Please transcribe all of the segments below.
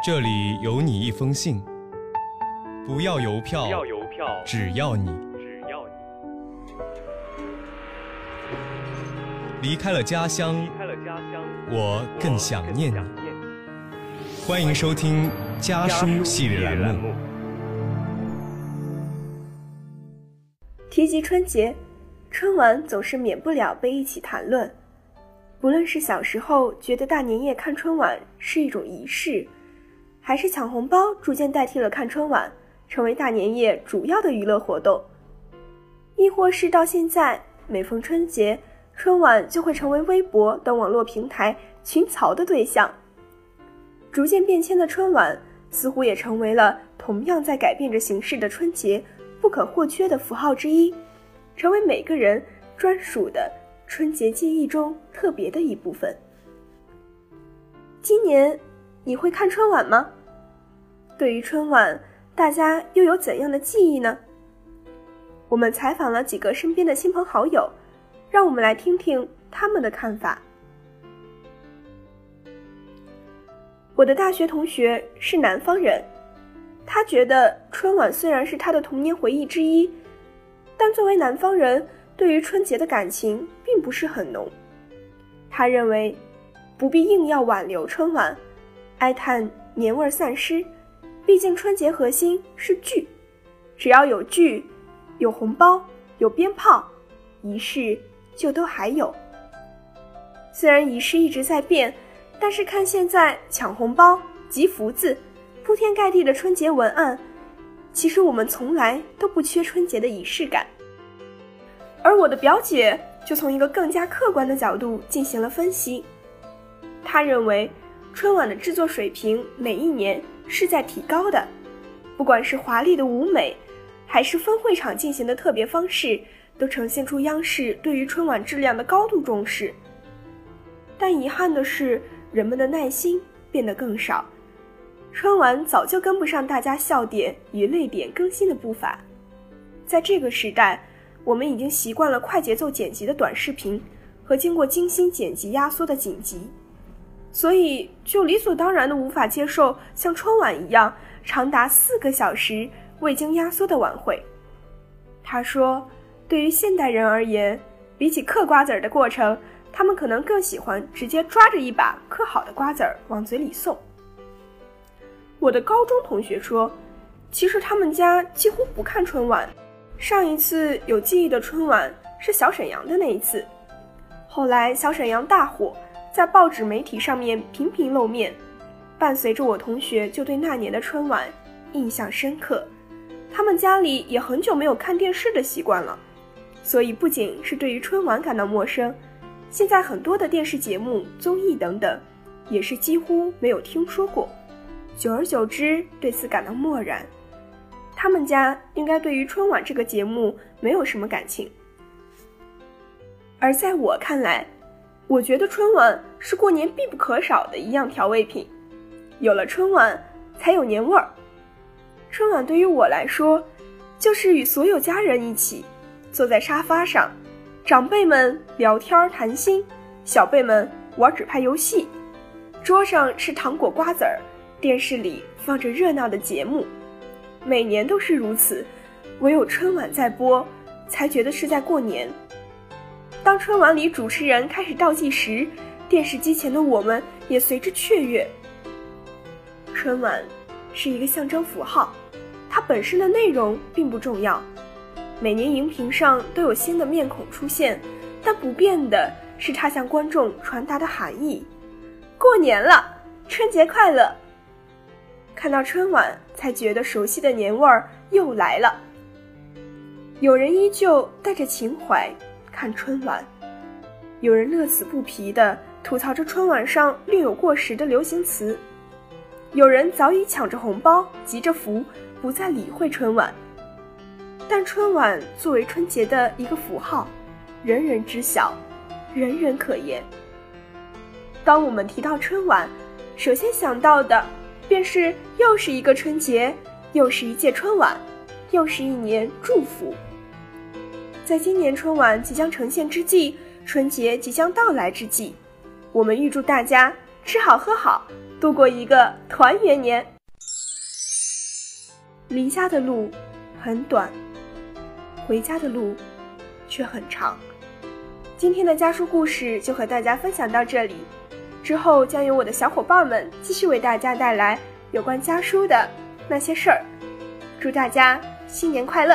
这里有你一封信，不要邮票，不要邮票，只要你只要你离开了家乡，离开了家乡，我更想念你。欢迎收听家家书系列栏目。提及春节，春晚总是免不了被一起谈论。不论是小时候觉得大年夜看春晚是一种仪式，还是抢红包逐渐代替了看春晚，成为大年夜主要的娱乐活动，亦或是到现在每逢春节，春晚就会成为微博等网络平台群嘲的对象。逐渐变迁的春晚，似乎也成为了同样在改变着形式的春节不可或缺的符号之一，成为每个人专属的春节记忆中特别的一部分。今年你会看春晚吗？对于春晚，大家又有怎样的记忆呢？我们采访了几个身边的亲朋好友，让我们来听听他们的看法。我的大学同学是南方人，他觉得春晚虽然是他的童年回忆之一，但作为南方人，对于春节的感情并不是很浓。他认为，不必硬要挽留春晚，哀叹年味儿散失。毕竟春节核心是聚，只要有聚，有红包，有鞭炮，仪式就都还有。虽然仪式一直在变。但是看现在抢红包、集福字、铺天盖地的春节文案，其实我们从来都不缺春节的仪式感。而我的表姐就从一个更加客观的角度进行了分析，她认为春晚的制作水平每一年是在提高的，不管是华丽的舞美，还是分会场进行的特别方式，都呈现出央视对于春晚质量的高度重视。但遗憾的是。人们的耐心变得更少，春晚早就跟不上大家笑点与泪点更新的步伐。在这个时代，我们已经习惯了快节奏剪辑的短视频和经过精心剪辑压缩的剪辑，所以就理所当然的无法接受像春晚一样长达四个小时未经压缩的晚会。他说：“对于现代人而言，比起嗑瓜子儿的过程。”他们可能更喜欢直接抓着一把嗑好的瓜子儿往嘴里送。我的高中同学说，其实他们家几乎不看春晚，上一次有记忆的春晚是小沈阳的那一次。后来小沈阳大火，在报纸媒体上面频频露面，伴随着我同学就对那年的春晚印象深刻。他们家里也很久没有看电视的习惯了，所以不仅是对于春晚感到陌生。现在很多的电视节目、综艺等等，也是几乎没有听说过。久而久之，对此感到漠然。他们家应该对于春晚这个节目没有什么感情。而在我看来，我觉得春晚是过年必不可少的一样调味品。有了春晚，才有年味儿。春晚对于我来说，就是与所有家人一起坐在沙发上。长辈们聊天谈心，小辈们玩纸牌游戏，桌上是糖果瓜子儿，电视里放着热闹的节目，每年都是如此，唯有春晚在播，才觉得是在过年。当春晚里主持人开始倒计时，电视机前的我们也随之雀跃。春晚是一个象征符号，它本身的内容并不重要。每年荧屏上都有新的面孔出现，但不变的是它向观众传达的含义：过年了，春节快乐。看到春晚，才觉得熟悉的年味儿又来了。有人依旧带着情怀看春晚，有人乐此不疲地吐槽着春晚上略有过时的流行词，有人早已抢着红包，急着福，不再理会春晚。但春晚作为春节的一个符号，人人知晓，人人可言。当我们提到春晚，首先想到的便是又是一个春节，又是一届春晚，又是一年祝福。在今年春晚即将呈现之际，春节即将到来之际，我们预祝大家吃好喝好，度过一个团圆年。离家的路很短，回家的路却很长。今天的家书故事就和大家分享到这里，之后将由我的小伙伴们继续为大家带来有关家书的那些事儿。祝大家新年快乐！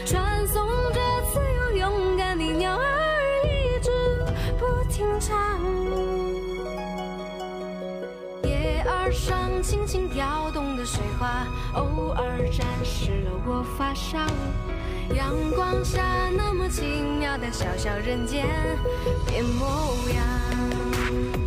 轻轻跳动的水花，偶尔沾湿了我发梢。阳光下那么奇妙的小小人间变模样。